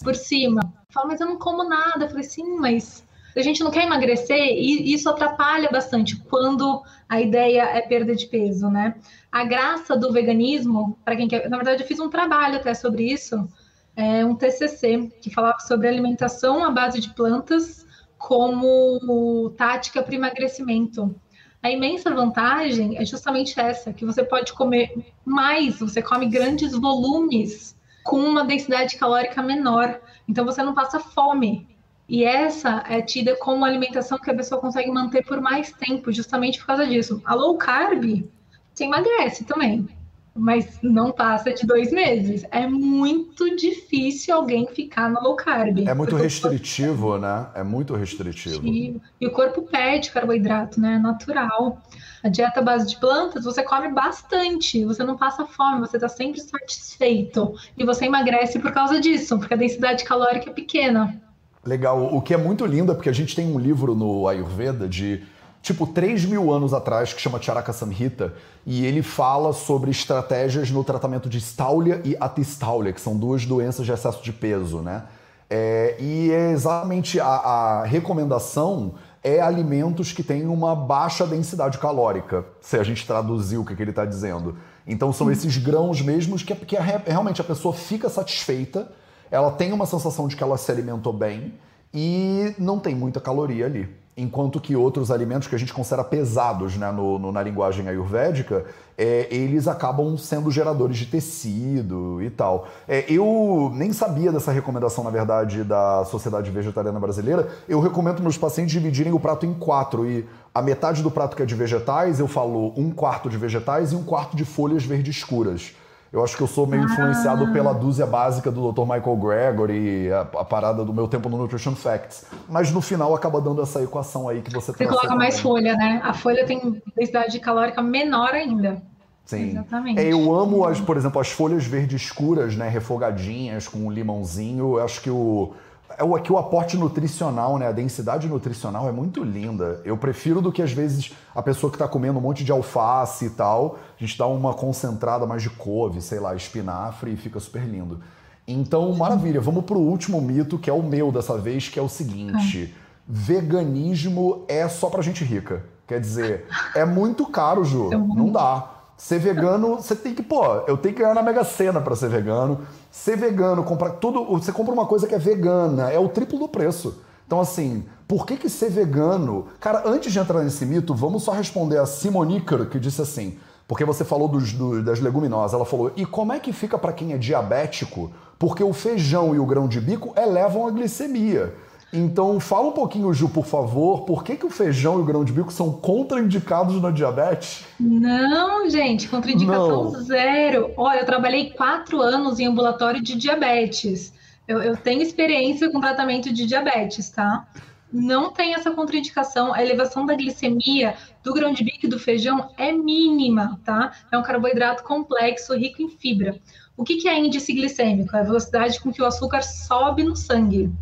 por cima. Fala, mas eu não como nada. Eu falei, sim, mas a gente não quer emagrecer e isso atrapalha bastante quando a ideia é perda de peso, né? A graça do veganismo, para quem quer. Na verdade, eu fiz um trabalho até sobre isso é, um TCC que falava sobre alimentação à base de plantas como tática para emagrecimento. A imensa vantagem é justamente essa, que você pode comer mais, você come grandes volumes com uma densidade calórica menor, então você não passa fome. E essa é tida como alimentação que a pessoa consegue manter por mais tempo, justamente por causa disso. A low carb, você emagrece também, mas não passa de dois meses. É muito difícil alguém ficar no low carb. É muito restritivo, né? É muito restritivo. E, e, o corpo perde carboidrato, né? É natural. A dieta base de plantas, você come bastante, você não passa fome, você está sempre satisfeito. E você emagrece por causa disso, porque a densidade calórica é pequena. Legal. O que é muito lindo é porque a gente tem um livro no Ayurveda de tipo 3 mil anos atrás, que chama Charaka Samhita, e ele fala sobre estratégias no tratamento de Staulia e Atistaulia, que são duas doenças de excesso de peso, né? É, e é exatamente a, a recomendação é alimentos que têm uma baixa densidade calórica, se a gente traduzir o que, que ele está dizendo. Então são esses grãos mesmos que, que realmente a pessoa fica satisfeita, ela tem uma sensação de que ela se alimentou bem e não tem muita caloria ali enquanto que outros alimentos que a gente considera pesados né, no, no, na linguagem ayurvédica, é, eles acabam sendo geradores de tecido e tal. É, eu nem sabia dessa recomendação, na verdade, da Sociedade Vegetariana Brasileira. Eu recomendo meus pacientes dividirem o prato em quatro e a metade do prato que é de vegetais, eu falo um quarto de vegetais e um quarto de folhas verdes escuras. Eu acho que eu sou meio influenciado ah. pela dúzia básica do Dr. Michael Gregory, a, a, parada do meu tempo no Nutrition Facts. Mas no final acaba dando essa equação aí que você Você coloca mais folha, né? A folha tem densidade calórica menor ainda. Sim. Exatamente. É, eu amo, as, por exemplo, as folhas verdes escuras, né? Refogadinhas, com um limãozinho. Eu acho que o é o, aqui o aporte nutricional, né? A densidade nutricional é muito linda. Eu prefiro do que às vezes a pessoa que está comendo um monte de alface e tal. A gente dá uma concentrada mais de couve, sei lá, espinafre e fica super lindo. Então, maravilha. Vamos para o último mito, que é o meu dessa vez, que é o seguinte: veganismo é só para gente rica. Quer dizer, é muito caro, Ju. Não dá. Ser vegano, você tem que, pô, eu tenho que ganhar na Mega Sena para ser vegano. Ser vegano, comprar tudo, você compra uma coisa que é vegana, é o triplo do preço. Então, assim, por que que ser vegano? Cara, antes de entrar nesse mito, vamos só responder a Simoniker, que disse assim, porque você falou dos, do, das leguminosas, ela falou, e como é que fica para quem é diabético? Porque o feijão e o grão de bico elevam a glicemia. Então, fala um pouquinho, Ju, por favor, por que, que o feijão e o grão de bico são contraindicados na diabetes? Não, gente, contraindicação Não. zero. Olha, eu trabalhei quatro anos em ambulatório de diabetes. Eu, eu tenho experiência com tratamento de diabetes, tá? Não tem essa contraindicação. A elevação da glicemia do grão de bico e do feijão é mínima, tá? É um carboidrato complexo, rico em fibra. O que, que é índice glicêmico? É a velocidade com que o açúcar sobe no sangue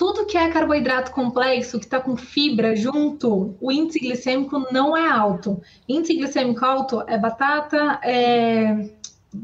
tudo que é carboidrato complexo, que está com fibra junto, o índice glicêmico não é alto. Índice glicêmico alto é batata, é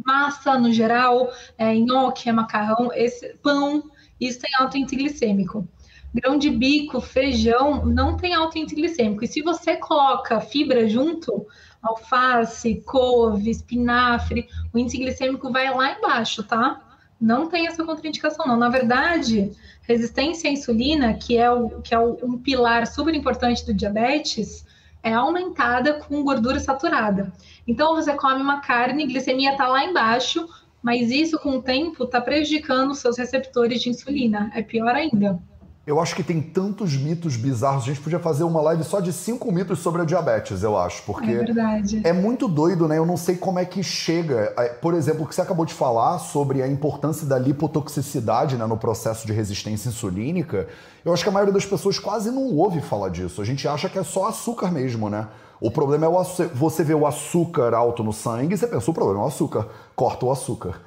massa no geral, é nhoque, é macarrão, esse pão, isso tem alto índice glicêmico. Grão de bico, feijão, não tem alto índice glicêmico. E se você coloca fibra junto, alface, couve, espinafre, o índice glicêmico vai lá embaixo, tá? Não tem essa contraindicação, não. Na verdade, resistência à insulina, que é, o, que é o, um pilar super importante do diabetes, é aumentada com gordura saturada. Então, você come uma carne, glicemia está lá embaixo, mas isso, com o tempo, está prejudicando os seus receptores de insulina. É pior ainda. Eu acho que tem tantos mitos bizarros. A gente podia fazer uma live só de cinco mitos sobre a diabetes, eu acho. Porque é verdade. É muito doido, né? Eu não sei como é que chega. Por exemplo, o que você acabou de falar sobre a importância da lipotoxicidade né, no processo de resistência insulínica. Eu acho que a maioria das pessoas quase não ouve falar disso. A gente acha que é só açúcar mesmo, né? O problema é o açúcar. Você vê o açúcar alto no sangue e você pensa, o problema é o açúcar. Corta o açúcar.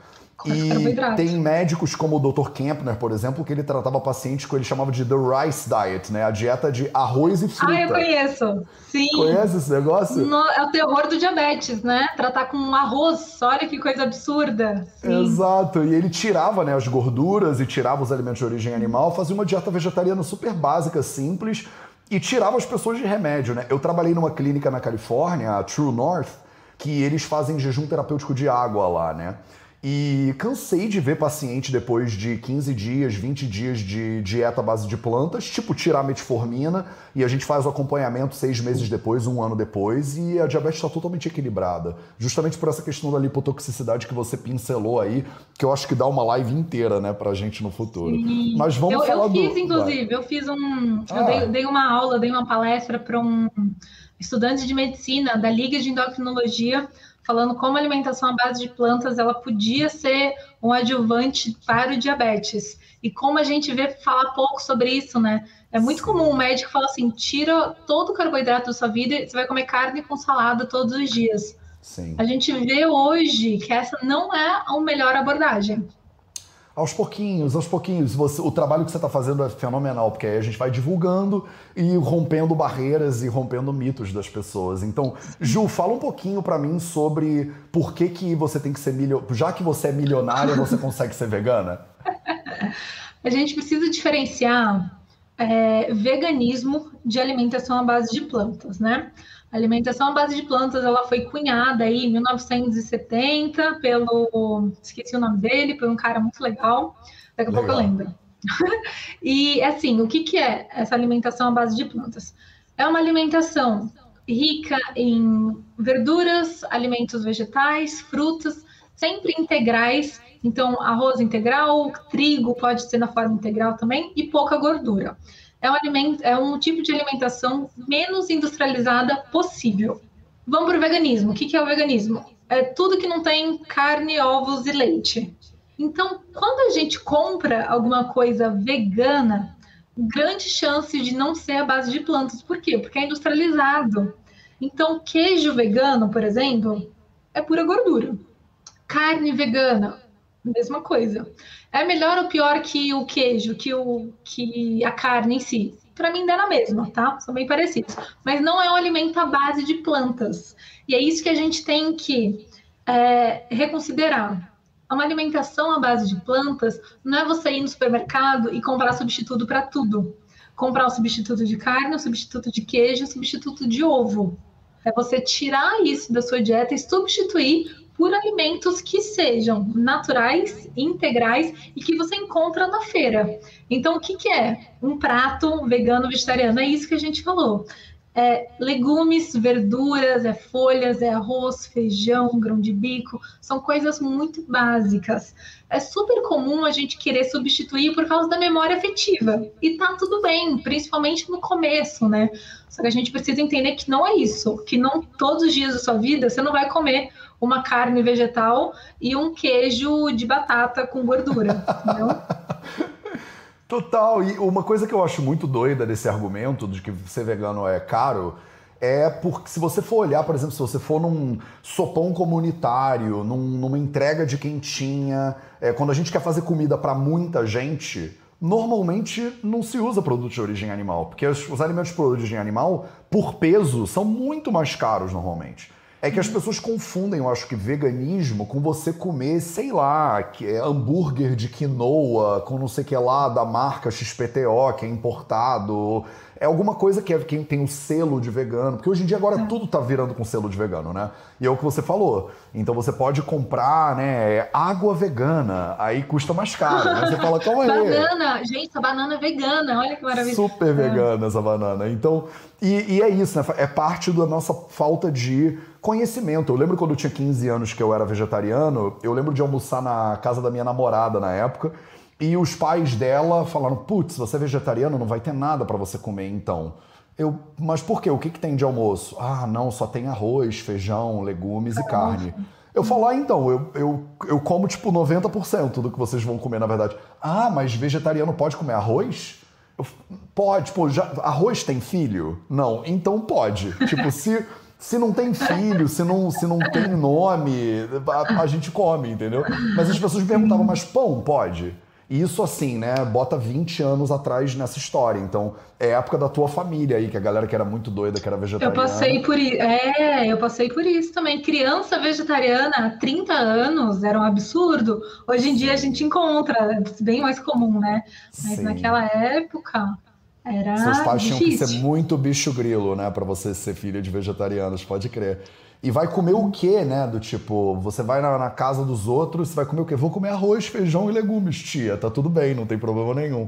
E tem médicos como o Dr. Kempner, por exemplo, que ele tratava pacientes que ele chamava de the rice diet, né? A dieta de arroz e fruta. Ah, eu conheço. Sim. Conhece esse negócio? No, é o terror do diabetes, né? Tratar com arroz, olha que coisa absurda. Sim. Exato. E ele tirava né, as gorduras e tirava os alimentos de origem animal, fazia uma dieta vegetariana super básica, simples, e tirava as pessoas de remédio, né? Eu trabalhei numa clínica na Califórnia, a True North, que eles fazem jejum terapêutico de água lá, né? E cansei de ver paciente depois de 15 dias, 20 dias de dieta à base de plantas, tipo tirar metformina, e a gente faz o acompanhamento seis meses depois, um ano depois, e a diabetes está totalmente equilibrada. Justamente por essa questão da lipotoxicidade que você pincelou aí, que eu acho que dá uma live inteira, né, pra gente no futuro. Sim. Mas vamos eu, falar eu fiz, do... inclusive, Vai. eu fiz um. Ah. Eu dei, dei uma aula, dei uma palestra para um estudante de medicina da Liga de Endocrinologia falando como a alimentação à base de plantas ela podia ser um adjuvante para o diabetes. E como a gente vê falar pouco sobre isso, né? É muito comum o médico falar assim: tira todo o carboidrato da sua vida e você vai comer carne com salada todos os dias. Sim. A gente vê hoje que essa não é a melhor abordagem aos pouquinhos, aos pouquinhos. Você, o trabalho que você está fazendo é fenomenal, porque aí a gente vai divulgando e rompendo barreiras e rompendo mitos das pessoas. Então, Ju, fala um pouquinho para mim sobre por que, que você tem que ser milionária. Já que você é milionária, você consegue ser vegana? A gente precisa diferenciar é, veganismo de alimentação à base de plantas, né? A alimentação à base de plantas, ela foi cunhada aí em 1970 pelo, esqueci o nome dele, por um cara muito legal. Daqui a legal. pouco eu lembro. e assim, o que, que é essa alimentação à base de plantas? É uma alimentação rica em verduras, alimentos vegetais, frutas, sempre integrais. Então, arroz integral, trigo pode ser na forma integral também, e pouca gordura. É um, alimento, é um tipo de alimentação menos industrializada possível. Vamos para o veganismo. O que, que é o veganismo? É tudo que não tem carne, ovos e leite. Então, quando a gente compra alguma coisa vegana, grande chance de não ser a base de plantas. Por quê? Porque é industrializado. Então, queijo vegano, por exemplo, é pura gordura. Carne vegana, mesma coisa. É melhor ou pior que o queijo, que, o, que a carne em si? Para mim dá na mesma, tá? São bem parecidos. Mas não é um alimento à base de plantas. E é isso que a gente tem que é, reconsiderar. Uma alimentação à base de plantas não é você ir no supermercado e comprar substituto para tudo. Comprar um substituto de carne, um substituto de queijo, um substituto de ovo. É você tirar isso da sua dieta e substituir por alimentos que sejam naturais, integrais e que você encontra na feira. Então, o que, que é um prato vegano vegetariano? É isso que a gente falou. É legumes, verduras, é folhas, é arroz, feijão, grão de bico, são coisas muito básicas. É super comum a gente querer substituir por causa da memória afetiva. E tá tudo bem, principalmente no começo, né? Só que a gente precisa entender que não é isso, que não todos os dias da sua vida você não vai comer uma carne vegetal e um queijo de batata com gordura. Total. E uma coisa que eu acho muito doida desse argumento de que ser vegano é caro é porque se você for olhar, por exemplo, se você for num sopão comunitário, num, numa entrega de quentinha, é, quando a gente quer fazer comida para muita gente, normalmente não se usa produto de origem animal, porque os, os alimentos de origem animal, por peso, são muito mais caros normalmente. É que as pessoas confundem, eu acho que veganismo com você comer, sei lá, que é hambúrguer de quinoa com não sei o que lá da marca XPTO, que é importado. É alguma coisa que é quem tem o selo de vegano, porque hoje em dia agora é. tudo tá virando com selo de vegano, né? E é o que você falou. Então você pode comprar, né, água vegana, aí custa mais caro. Né? Você fala, calma aí. Banana, gente, a banana é vegana, olha que maravilha. Super é. vegana essa banana. Então, e, e é isso, né? É parte da nossa falta de conhecimento. Eu lembro quando eu tinha 15 anos que eu era vegetariano, eu lembro de almoçar na casa da minha namorada na época, e os pais dela falaram: "Putz, você é vegetariano, não vai ter nada para você comer então". Eu, mas por quê? O que, que tem de almoço? Ah, não, só tem arroz, feijão, legumes e carne. Eu falo, ah, então, eu, eu, eu como tipo 90% do que vocês vão comer, na verdade. Ah, mas vegetariano pode comer arroz? Eu, pode, tipo, já, arroz tem filho? Não, então pode. tipo, se se não tem filho, se não, se não tem nome, a, a gente come, entendeu? Mas as pessoas me perguntavam, mas pão pode? E isso assim, né, bota 20 anos atrás nessa história. Então, é época da tua família aí, que a galera que era muito doida, que era vegetariana. Eu passei por isso. É, eu passei por isso também. Criança vegetariana há 30 anos era um absurdo. Hoje em dia a gente encontra, é bem mais comum, né? Mas Sim. naquela época era Seus pais difícil. tinham que ser muito bicho grilo, né, para você ser filho de vegetarianos, pode crer. E vai comer o quê, né? Do tipo, você vai na, na, casa dos outros, você vai comer o quê? Vou comer arroz, feijão e legumes, tia. Tá tudo bem, não tem problema nenhum.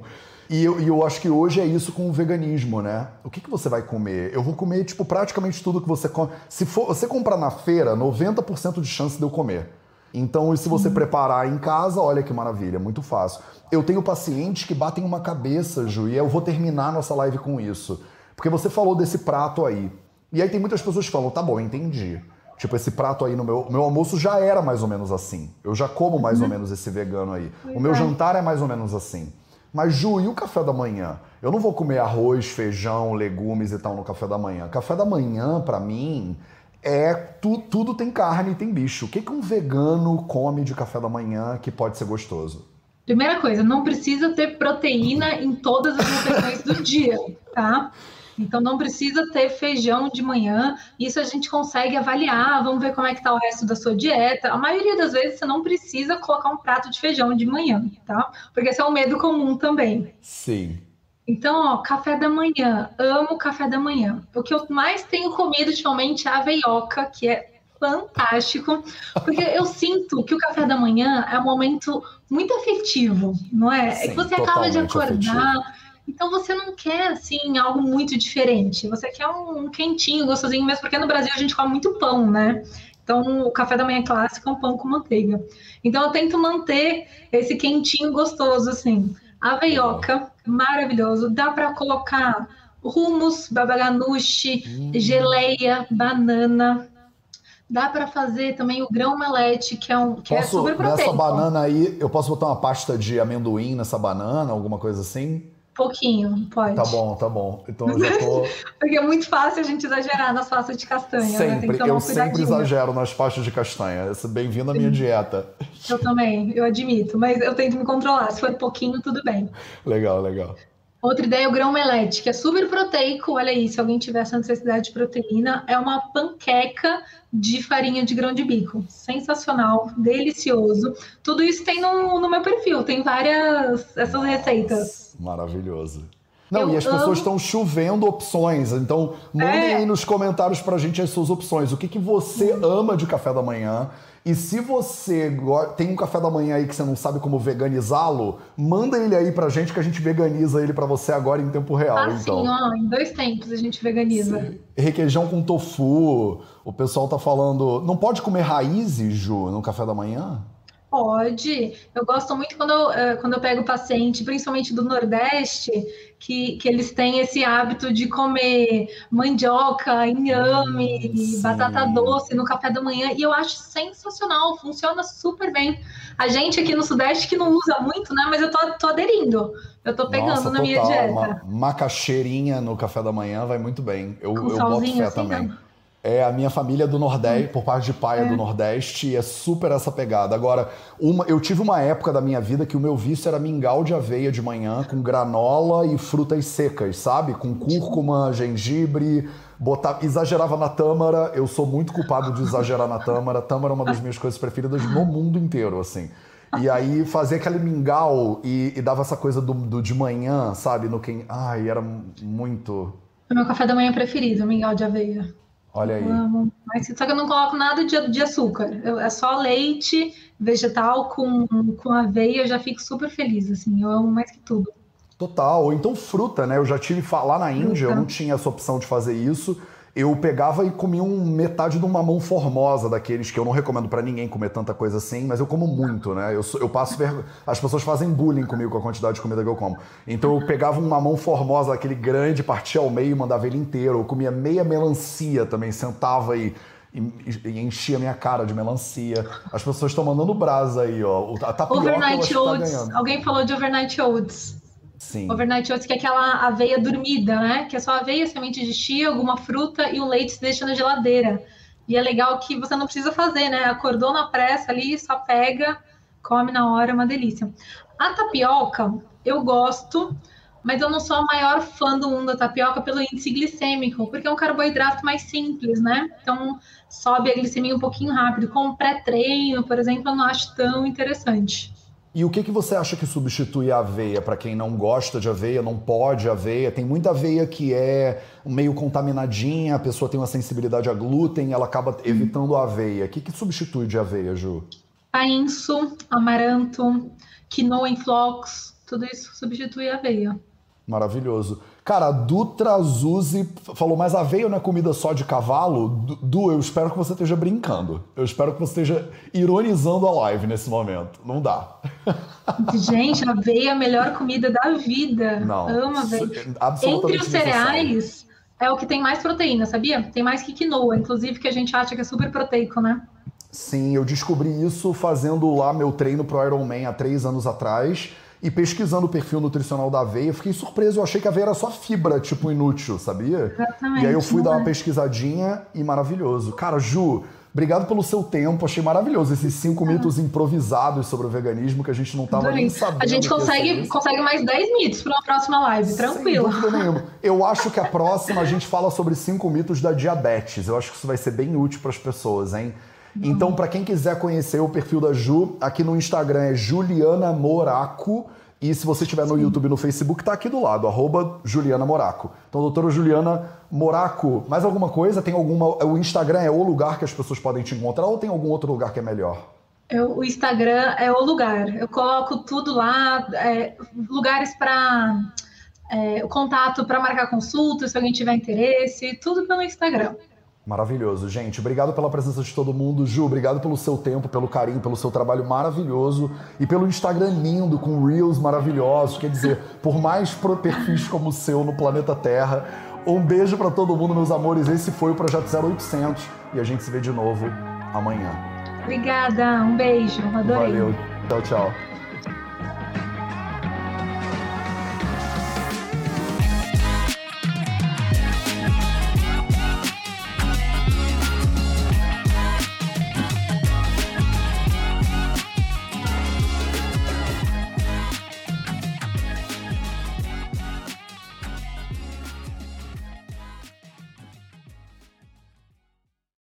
E eu, e eu acho que hoje é isso com o veganismo, né? O que, que você vai comer? Eu vou comer, tipo, praticamente tudo que você come. Se for, você comprar na feira, 90% de chance de eu comer. Então, se você preparar em casa, olha que maravilha, muito fácil. Eu tenho pacientes que batem uma cabeça, Ju, e eu vou terminar nossa live com isso. Porque você falou desse prato aí. E aí tem muitas pessoas que falam, tá bom, entendi. Tipo, esse prato aí no meu, meu almoço já era mais ou menos assim. Eu já como mais uhum. ou menos esse vegano aí. O meu jantar é mais ou menos assim. Mas, Ju, e o café da manhã? Eu não vou comer arroz, feijão, legumes e tal no café da manhã. Café da manhã, para mim, é tu, tudo tem carne e tem bicho. O que, que um vegano come de café da manhã que pode ser gostoso? Primeira coisa, não precisa ter proteína em todas as refeições do dia, tá? Então não precisa ter feijão de manhã. Isso a gente consegue avaliar. Vamos ver como é que tá o resto da sua dieta. A maioria das vezes você não precisa colocar um prato de feijão de manhã, tá? Porque esse é um medo comum também. Sim. Então, ó, café da manhã, amo café da manhã. O que eu mais tenho comido ultimamente é a veioca, que é fantástico, porque eu sinto que o café da manhã é um momento muito afetivo, não é? Sim, é que você acaba de acordar, afetivo. então você não quer assim algo muito diferente. Você quer um, um quentinho, gostosinho, mesmo porque no Brasil a gente come muito pão, né? Então, o café da manhã clássico é um pão com manteiga. Então, eu tento manter esse quentinho gostoso, assim. Aveioca, maravilhoso. Dá para colocar hummus, babaganuche, hum. geleia, banana. Dá para fazer também o grão melete, que é um que é posso, é super proteico. Nessa banana aí, eu posso botar uma pasta de amendoim nessa banana, alguma coisa assim? Pouquinho, pode. Tá bom, tá bom. Então eu já tô. Porque é muito fácil a gente exagerar nas pastas de castanha. Sempre, né? eu sempre exagero nas pastas de castanha. Bem-vindo à minha dieta. Eu também, eu admito, mas eu tento me controlar. Se for pouquinho, tudo bem. Legal, legal. Outra ideia é o grão melete, que é super proteico. Olha aí, se alguém tiver essa necessidade de proteína, é uma panqueca de farinha de grão de bico. Sensacional, delicioso. Tudo isso tem no, no meu perfil, tem várias essas receitas. Maravilhoso. Não, eu e as amo... pessoas estão chovendo opções. Então, mandem é. aí nos comentários pra gente as suas opções. O que, que você ama de café da manhã? E se você tem um café da manhã aí que você não sabe como veganizá-lo, manda ele aí pra gente que a gente veganiza ele para você agora em tempo real. Ah, então. sim, ó, em dois tempos a gente veganiza. Sim. Requeijão com tofu. O pessoal tá falando. Não pode comer raízes, Ju, no café da manhã? Pode. Eu gosto muito quando eu, eh, quando eu pego paciente, principalmente do Nordeste, que, que eles têm esse hábito de comer mandioca, inhame, hum, batata doce no café da manhã. E eu acho sensacional, funciona super bem. A gente aqui no Sudeste que não usa muito, né? Mas eu tô, tô aderindo. Eu tô pegando Nossa, na total, minha dieta. Uma macaxeirinha no café da manhã vai muito bem. Eu, eu boto fé assim, também. Né? É a minha família do Nordeste, por parte de pai é. do Nordeste, e é super essa pegada. Agora, uma, eu tive uma época da minha vida que o meu vício era mingau de aveia de manhã, com granola e frutas secas, sabe? Com cúrcuma, gengibre, botar, exagerava na tâmara. Eu sou muito culpado de exagerar na tâmara. Tâmara é uma das minhas coisas preferidas no mundo inteiro, assim. E aí fazia aquele mingau e, e dava essa coisa do, do, de manhã, sabe? No quem. Ai, era muito. É o meu café da manhã preferido, mingau de aveia. Olha aí. Só que eu não coloco nada de, de açúcar. Eu, é só leite vegetal com, com aveia, eu já fico super feliz, assim. Eu amo mais que tudo. Total. Ou então fruta, né? Eu já tive lá na Índia, eu não tinha essa opção de fazer isso eu pegava e comia um, metade de uma mão formosa daqueles que eu não recomendo para ninguém comer tanta coisa assim, mas eu como muito, né? Eu, eu passo ver... As pessoas fazem bullying comigo com a quantidade de comida que eu como. Então eu pegava uma mão formosa, aquele grande, partia ao meio e mandava ele inteiro. Eu comia meia melancia também, sentava e, e, e enchia minha cara de melancia. As pessoas estão mandando brasa aí, ó. A tapioca overnight tá oats. Tá Alguém falou de overnight oats. Sim. Overnight oats, que é aquela aveia dormida, né? Que é só aveia, semente de chia, alguma fruta e o leite se deixa na geladeira. E é legal que você não precisa fazer, né? Acordou na pressa ali, só pega, come na hora, é uma delícia. A tapioca, eu gosto, mas eu não sou a maior fã do mundo da tapioca pelo índice glicêmico, porque é um carboidrato mais simples, né? Então sobe a glicemia um pouquinho rápido. Com pré-treino, por exemplo, eu não acho tão interessante. E o que, que você acha que substitui a aveia para quem não gosta de aveia, não pode aveia? Tem muita aveia que é meio contaminadinha, a pessoa tem uma sensibilidade a glúten, ela acaba evitando a aveia. O que, que substitui de aveia, Ju? Painço, amaranto, quinoa em flocos, tudo isso substitui a aveia. Maravilhoso. Cara, Dutra Zuzi falou, mas aveia não é comida só de cavalo? Du, eu espero que você esteja brincando. Eu espero que você esteja ironizando a live nesse momento. Não dá. Gente, aveia é a melhor comida da vida. Não. Ama aveia. Entre os cereais, é o que tem mais proteína, sabia? Tem mais que quinoa, inclusive, que a gente acha que é super proteico, né? Sim, eu descobri isso fazendo lá meu treino pro Ironman há três anos atrás. E pesquisando o perfil nutricional da aveia, fiquei surpreso. Eu achei que a aveia era só fibra, tipo, inútil, sabia? Exatamente. E aí eu fui dar uma pesquisadinha e maravilhoso. Cara, Ju, Obrigado pelo seu tempo, achei maravilhoso esses cinco mitos improvisados sobre o veganismo que a gente não estava nem sabendo. A gente consegue, consegue mais 10 mitos para uma próxima live, tranquilo. Sem dúvida nenhuma. Eu acho que a próxima a gente fala sobre cinco mitos da diabetes. Eu acho que isso vai ser bem útil para as pessoas, hein? Então, para quem quiser conhecer o perfil da Ju, aqui no Instagram é Juliana Moraco. E se você estiver no Sim. YouTube e no Facebook, tá aqui do lado, arroba Juliana Moraco. Então, doutora Juliana Moraco, mais alguma coisa? Tem alguma. O Instagram é o lugar que as pessoas podem te encontrar ou tem algum outro lugar que é melhor? Eu, o Instagram é o lugar. Eu coloco tudo lá, é, lugares para é, contato para marcar consulta, se alguém tiver interesse, tudo pelo Instagram. Maravilhoso, gente. Obrigado pela presença de todo mundo. Ju, obrigado pelo seu tempo, pelo carinho, pelo seu trabalho maravilhoso e pelo Instagram lindo, com Reels maravilhosos. Quer dizer, por mais perfis como o seu no planeta Terra. Um beijo para todo mundo, meus amores. Esse foi o Projeto 0800 e a gente se vê de novo amanhã. Obrigada, um beijo. Adorei. Valeu. Tchau, tchau.